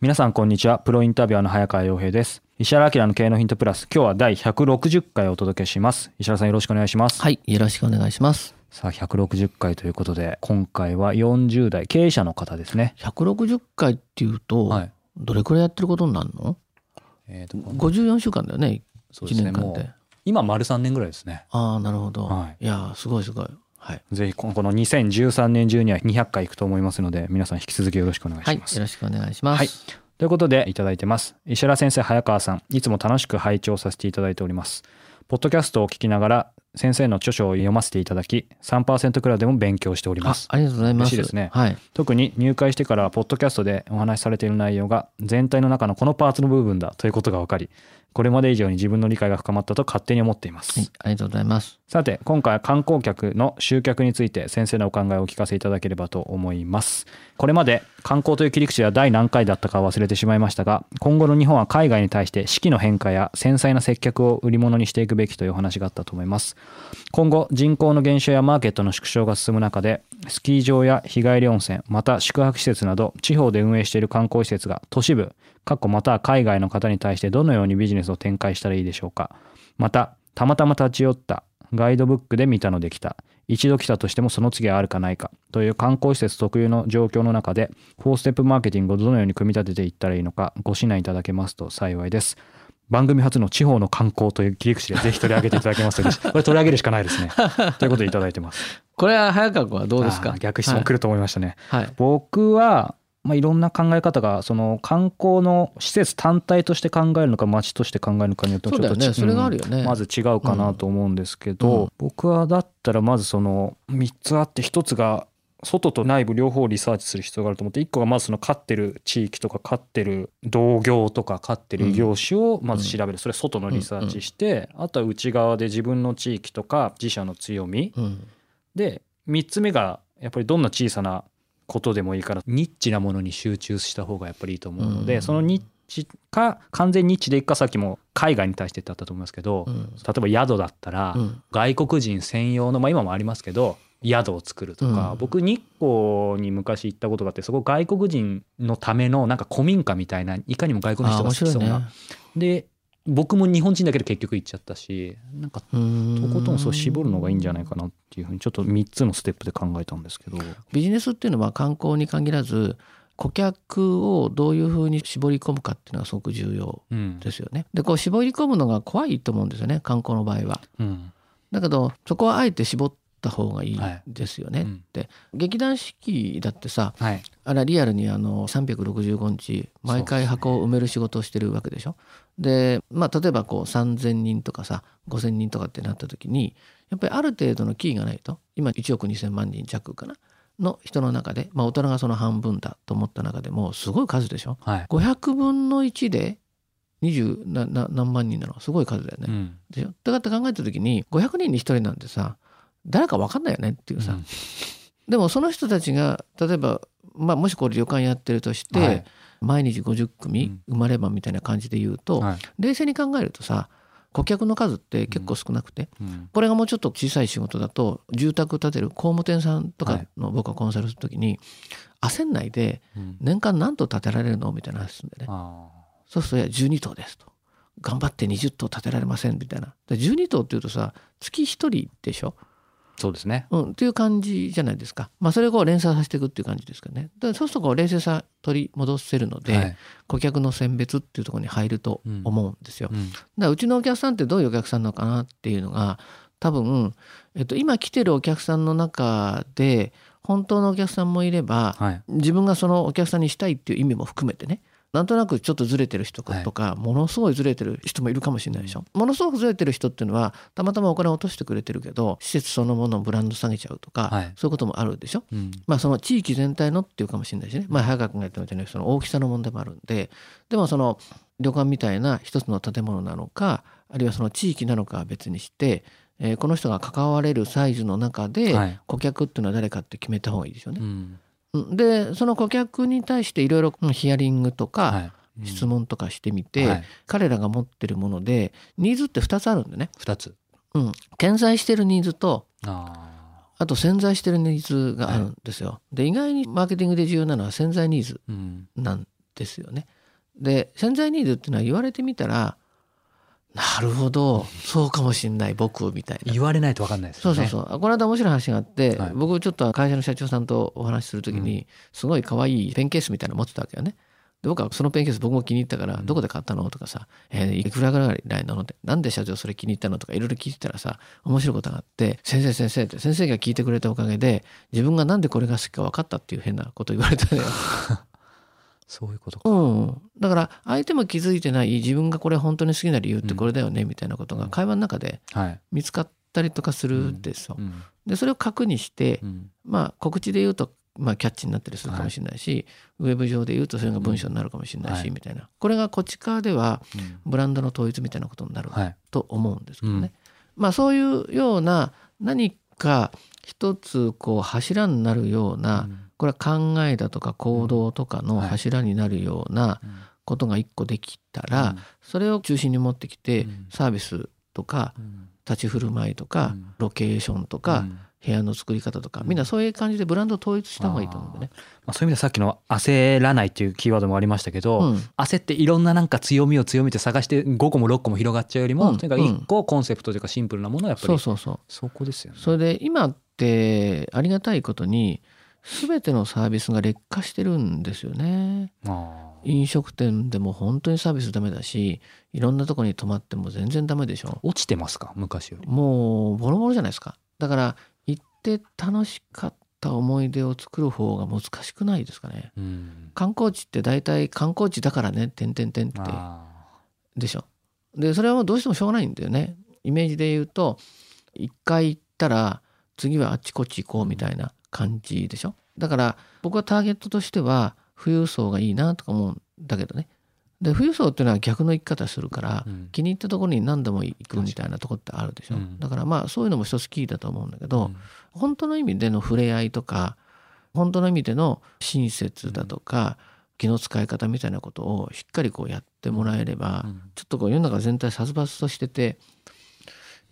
皆さんこんにちはプロインタビュアーの早川洋平です石原明の経営のヒントプラス今日は第160回お届けします石原さんよろしくお願いしますはい、よろしくお願いします。さあ160回ということで今回は40代経営者の方ですね160回っていうと、はいどれくらいやってることになるの？えーと ?54 週間だよね、1そうですね年間でもう。今丸3年ぐらいですねああ、なるほど。、はいやー、すごいすごい。はい。ぜひこのこの2013年中には200回いくと思いますので皆さん引き続きよろしくお願いはい、します、よろしくお願いします。はい。ということでいただいてます。石原先生早川さんいつも楽しく拝聴させていただいております。ポッドキャストを聞きながら先生の著書を読ませていただき3%クラブでも勉強しておりますあありがとうございます。嬉しいですねはい。特に入会してからポッドキャストでお話しされている内容が全体の中のこのパーツの部分だということが分かりこれまで以上に自分の理解が深まったと勝手に思っています、はい、ありがとうございます。さて今回は観光客の集客について先生のお考えをお聞かせいただければと思いますこれまで観光という切り口は第何回だったか忘れてしまいましたが今後の日本は海外に対して四季の変化や繊細な接客を売り物にしていくべきというお話があったと思います今後人口の減少やマーケットの縮小が進む中でスキー場や日帰り温泉また宿泊施設など地方で運営している観光施設が都市部かっこまたは海外の方に対してどのようにビジネスを展開したらいいでしょうか。またたまたま立ち寄ったガイドブックで見たのできた。一度来たとしてもその次はあるかないか。という観光施設特有の状況の中で4ステップマーケティングをどのように組み立てていったらいいのかご指南いただけますと幸いです。番組初の地方の観光という切り口でぜひ取り上げていただけますと これ取り上げるしかないですね ということでいただいてますこれは早川君はどうですか？逆質問来ると思いましたね、はい。はい。僕は、まあ、いろんな考え方がその観光の施設単体として考えるのか街として考えるのかによってもちょっとね。それがあるよね。まず違うかなと思うんですけど、うん僕はだったらまずその3つあって1つが外と内部両方リサーチする必要があると思って1個がまずその飼ってる地域とか飼ってる同業とか飼ってる異業種をまず調べる。それ外のリサーチしてあとは内側で自分の地域とか自社の強み。うん。で3つ目がやっぱりどんな小さなことでもいいからニッチなものに集中した方がやっぱりいいと思うので、うん。そのニッチか完全ニッチでいくかさっきも海外に対してってあったと思いますけど、うん。例えば宿だったら、うん。外国人専用のまあ今もありますけど宿を作るとか、うん僕日光に昔行ったことがあってそこ外国人のためのなんか古民家みたいないかにも外国の人が好きそうな、ね。で僕も日本人だけで結局行っちゃったしなんかとことんそう絞るのがいいんじゃないかなっていうふうにちょっと3つのステップで考えたんですけど。ビジネスっていうのは観光に限らず顧客をどういうふうに絞り込むかっていうのがすごく重要うんですよね。でこう絞り込むのが怖いと思うんですよね観光の場合は。うんだけどそこはあえて絞った方がいいはいですよね。うんで劇団四季だってさはいあれはリアルにあの365日毎回箱を埋める仕事をしてるわけでしょ？でまあ例えばこう3,000人とかさ5,000人とかってなった時にやっぱりある程度のキーがないと今1億2,000万人弱かな？の人の中で、まあ、大人がその半分だと思った中でもすごい数でしょ？はい500分の1で20なな何万人なのすごい数だよね。うんでしょ？だからって考えた時に500人に1人なんてさ誰か分かんないよねっていうさ、うん。でもその人たちが例えば、まあ、もしこれ旅館やってるとして、はい。毎日50組生まればみたいな感じで言うと、はい。冷静に考えるとさ顧客の数って結構少なくて、うん。これがもうちょっと小さい仕事だと住宅建てる工務店さんとかの僕はコンサルする時に、焦んないでうん。年間何棟建てられるのみたいな話するんでね。あそうするといや12棟ですと。頑張って20棟建てられませんみたいな。で12棟っていうとさ月1人でしょ？そうですね。うん、っていう感じじゃないですか。まあそれを連鎖させていくっていう感じですかね。でそうするとこう冷静さ取り戻せるので、はい顧客の選別っていうところに入ると思うんですよ。うんだからうちのお客さんってどういうお客さんなのかなっていうのが多分、えっと、今来てるお客さんの中で本当のお客さんもいればはい。自分がそのお客さんにしたいっていう意味も含めてねなんとなくちょっとずれてる人とか、ものすごいずれてる人もいるかもしれないでしょ、ものすごくずれてる人っていうのはたまたまお金を落としてくれてるけど施設そのものをブランド下げちゃうとか、はい。そういうこともあるでしょ？うん。まあその地域全体のっていうかもしれないしね、まあ、早川君が言ったみたいにその大きさの問題もあるんででもその旅館みたいな一つの建物なのかあるいはその地域なのかは別にして、えーこの人が関われるサイズの中ではい。顧客っていうのは誰かって決めた方がいいですよね。うんうんでその顧客に対していろいろヒアリングとか、はい質問とかしてみて、はい彼らが持ってるものでニーズって2つあるんでね、二つ。うん、顕在してるニーズとああと潜在してるニーズがあるんですよ。で意外にマーケティングで重要なのは潜在ニーズ。なんですよね。で潜在ニーズっていうのは言われてみたらなるほどそうかもしんない僕みたいな。言われないと分かんないですよね。そうそうそうこの間面白い話があって、はい僕ちょっと会社の社長さんとお話しする時に、すごい可愛いペンケースみたいなの持ってたわけよね。で僕はそのペンケース僕も気に入ったから「どこで買ったの?」とかさ「えーいくらぐらいなの?」って「なんで社長それ気に入ったの?」とかいろいろ聞いてたらさ面白いことがあって「先生先生」って先生が聞いてくれたおかげで自分がなんでこれが好きか分かったっていう変なこと言われたのよ。そういうことか。うん、だから相手も気づいてない自分がこれ本当に好きな理由ってこれだよねみたいなことが会話の中ではい。見つかったりとかするんですよ。うん。でそれを核にしてうん。まあ告知で言うと、まあ、キャッチになったりするかもしれないし、ウェブ上で言うとそれが文章になるかもしれないし、はい。みたいな。これがこっち側ではうん。ブランドの統一みたいなことになるはい。と思うんですけどね。うん。まあそういうような何か一つこう柱になるような、うんこれは考えだとか行動とかのはい。柱になるようなうん。ことが一個できたら、うん。それを中心に持ってきて、うん。サービスとかうん。立ち振る舞いとか、うん。ロケーションとか、うん。部屋の作り方とかうん。みんなそういう感じでブランドを統一した方がいいと思うんでね。まあ、そういう意味ではさっきの焦らないっていうキーワードもありましたけど、うん。焦っていろんななんか強みを強みって探して5個も6個も広がっちゃうよりも、うん。とにかく1個コンセプトというかシンプルなものをやっぱり、そうそうそう。そこですよね。それで今ってありがたいことに全てのサービスが劣化してるんですよね。飲食店でも本当にサービスダメだしいろんなとこに泊まっても全然ダメでしょ。落ちてますか？昔より。もうボロボロじゃないですか。だから行って楽しかった思い出を作る方が難しくないですかね。うん、観光地って大体観光地だからね点々点ってあでしょ。でそれはもうどうしてもしょうがないんだよね。イメージで言うと一回行ったら次はあっちこっち行こうみたいな感じでしょ？だから僕はターゲットとしては富裕層がいいなとか思うんだけどね。で富裕層っていうのは逆の生き方するから、うん気に入ったところに何度も行くみたいなとこってあるでしょ？うんだからまあそういうのも一つキーだと思うんだけど、うん本当の意味での触れ合いとか本当の意味での親切だとか、気の使い方みたいなことをしっかりこうやってもらえれば、うんちょっとこう世の中全体殺伐としてて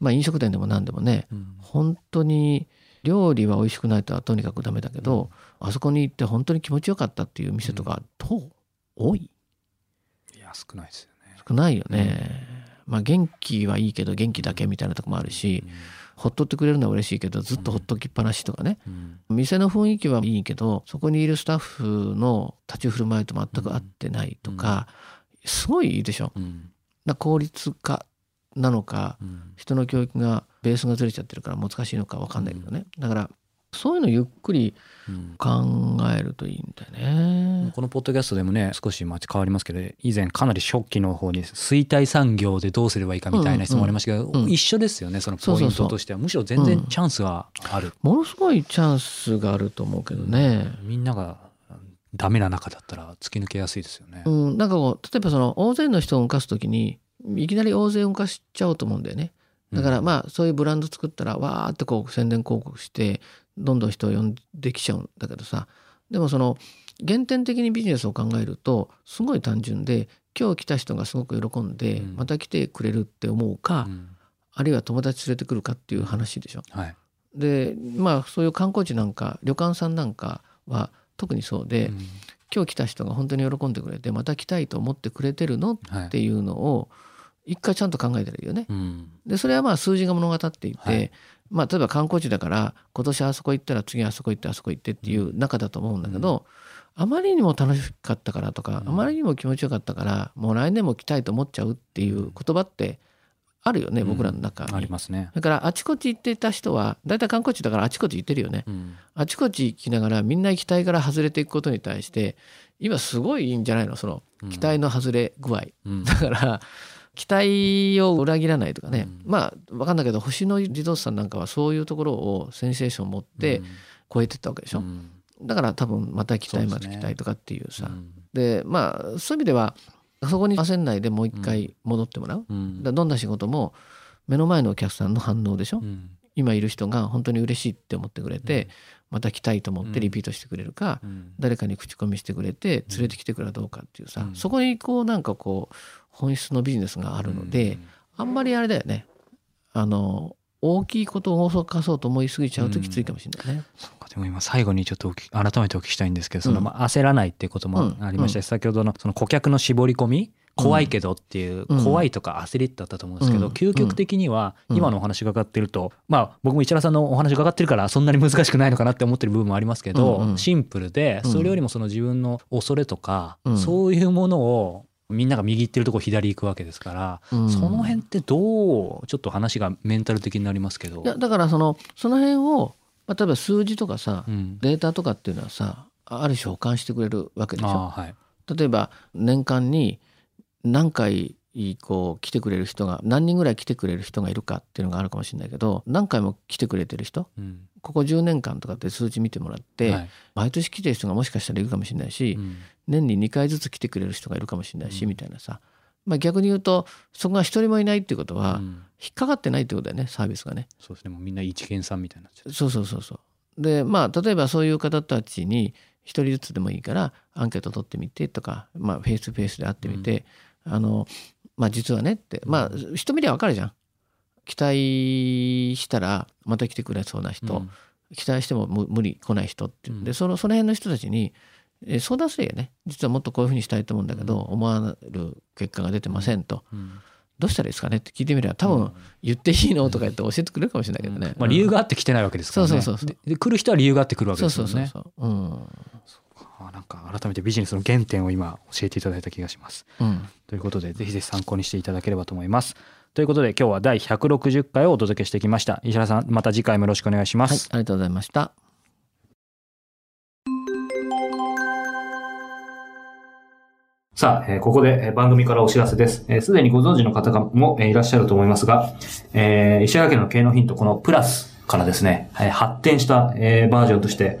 まあ飲食店でも何でもねうん本当に料理は美味しくないとはとにかくダメだけど、あそこに行って本当に気持ちよかったっていう店とかどう多い？いや少ないですよね。少ないよね。まあ元気はいいけど元気だけみたいなとこもあるし、ほっとってくれるのは嬉しいけどずっとほっときっぱなしとかね、うん。店の雰囲気はいいけどそこにいるスタッフの立ち振る舞いと全く合ってないとか、すごいいいでしょ。う効率化なのかうん。人の教育がベースがずれちゃってるから難しいのか分かんないけどね、だからそういうのゆっくりうん。考えるといいんだよね。このポッドキャストでもね少し街変わりますけど以前かなり初期の方に衰退産業でどうすればいいかみたいな質問ありましたけど、一緒ですよねそのポイントとしては。むしろ全然チャンスはある、ものすごいチャンスがあると思うけどね。みんながダメな中だったら突き抜けやすいですよね。うん、なんかこう例えばその大勢の人を動かす時にいきなり大勢動かしちゃおうと思うんだよね。だからまあそういうブランド作ったらわーってこう宣伝広告してどんどん人を呼んできちゃうんだけどさ。でもその原点的にビジネスを考えるとすごい単純で今日来た人がすごく喜んでうん。また来てくれるって思うか、うん。あるいは友達連れてくるかっていう話でしょ。はい。でまあそういう観光地なんか旅館さんなんかは特にそうで、うん。今日来た人が本当に喜んでくれてまた来たいと思ってくれてるのはい。っていうのを一回ちゃんと考えたらいいよね。うんでそれはまあ数字が物語っていて、はいまあ例えば観光地だから今年あそこ行ったら次あそこ行ってあそこ行ってっていう中だと思うんだけど、あまりにも楽しかったからとか、うんあまりにも気持ちよかったからもう来年も来たいと思っちゃうっていう言葉ってあるよね、僕らの中に。ありますね。だからあちこち行ってた人は大体観光地だからあちこち行ってるよね。うんあちこち行きながらみんな行きたいから外れていくことに対して今すごいいいんじゃないの？その期待の外れ具合。うんだから期待を裏切らないとかね、うん。まあ分かんないけど星野リゾートさんなんかはそういうところをセンセーションを持って超えてったわけでしょ、うん。だから多分また行きたいそうですねまた行きたいとかっていうさ。うん。でまあそういう意味ではそこに焦んないでもう一回戻ってもらう、うん。だどんな仕事も目の前のお客さんの反応でしょ、うん。今いる人が本当に嬉しいって思ってくれて、また来たいと思ってリピートしてくれるか、うん。誰かに口コミしてくれて連れてきてくれるかどうかっていうさ、うん。そこにこうなんかこう本質のビジネスがあるので、あんまりあれだよね。あの大きいことを大かそうと思いすぎちゃうときついかもしれないね。そうかでも今最後にちょっと改めてお聞きしたいんですけどその、うんまあ、焦らないっていうこともありました。し、先ほどのその顧客の絞り込み怖いけどっていう、うん。怖いとか焦りだったと思うんですけど、うん。究極的にはうん。今のお話伺ってると、まあ僕も市原さんのお話伺ってるからそんなに難しくないのかなって思ってる部分もありますけど、うん。うん。シンプルでうんそれよりもその自分の恐れとか、うん。そういうものをみんなが右行ってるとこ左行くわけですから、うんその辺ってどうちょっと話がメンタル的になりますけど。いやだからそのその辺を、まあ、例えば数字とかさ、うんデータとかっていうのはさある種保管してくれるわけでしょ。はい例えば年間に何回こう来てくれる人が何人ぐらい来てくれる人がいるかっていうのがあるかもしれないけど何回も来てくれてる人うんここ10年間とかって数値見てもらって、はい。毎年来てる人がもしかしたらいるかもしれないし、うん。年に2回ずつ来てくれる人がいるかもしれないし、うん。みたいなさ、まあ、逆に言うとそこが一人もいないっていうことは、うん。引っかかってないってことだよねサービスがね。そうですね。もうみんな一見さんみたいになそうそうそうそう。でまあ例えばそういう方たちに一人ずつでもいいからアンケート取ってみてとか、まあ、フェイスフェイスで会ってみて、あのまあ実はねってまあ一目でわかるじゃん。期待したらまた来てくれそうな人、うん期待しても無無理来ない人っていううんでそのその辺の人たちに、えー相談すればね実はもっとこういうふうにしたいと思うんだけど、思われる結果が出てませんと、うんどうしたらいいですかねって聞いてみれば多分うん言っていいのとか言って教えてくれるかもしれないけどね。まあ、理由があって来てないわけですからね。そうそうそうそうでで来る人は理由があって来るわけですもんね。そうそうそう。うん。あなんか改めてビジネスの原点を今教えていただいた気がします。うん。ということでぜひぜひ参考にしていただければと思います。ということで今日は第160回をお届けしてきました。石原さんまた次回もよろしくお願いしまはい、す。ありがとうございました。さあ、えーここでえー番組からお知らせです。えーすでにご存知の方がもえーいらっしゃると思いますが、えー石原家の経営のヒント、このプラスからですね、えー発展した、えーバージョンとして、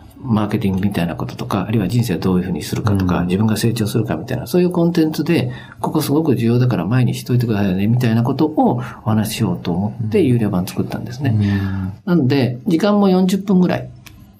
マーケティングみたいなこととか、あるいは人生をどういうふうにするかとか、うん。自分が成長するかみたいな、そういうコンテンツで、ここすごく重要だから前にしといてくださいね、みたいなことをお話ししようと思って有料版作ったんですね。うん。なので、時間も40分ぐらい、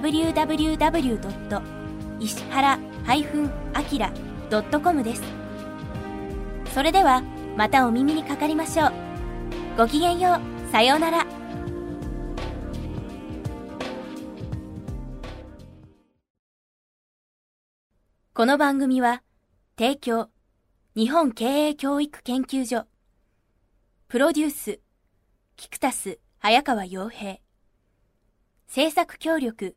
www. 石原 -akira.com です。それではまたお耳にかかりましょう。ごきげんよう。さようなら。この番組は提供日本経営教育研究所プロデュースキクタス早川洋平制作協力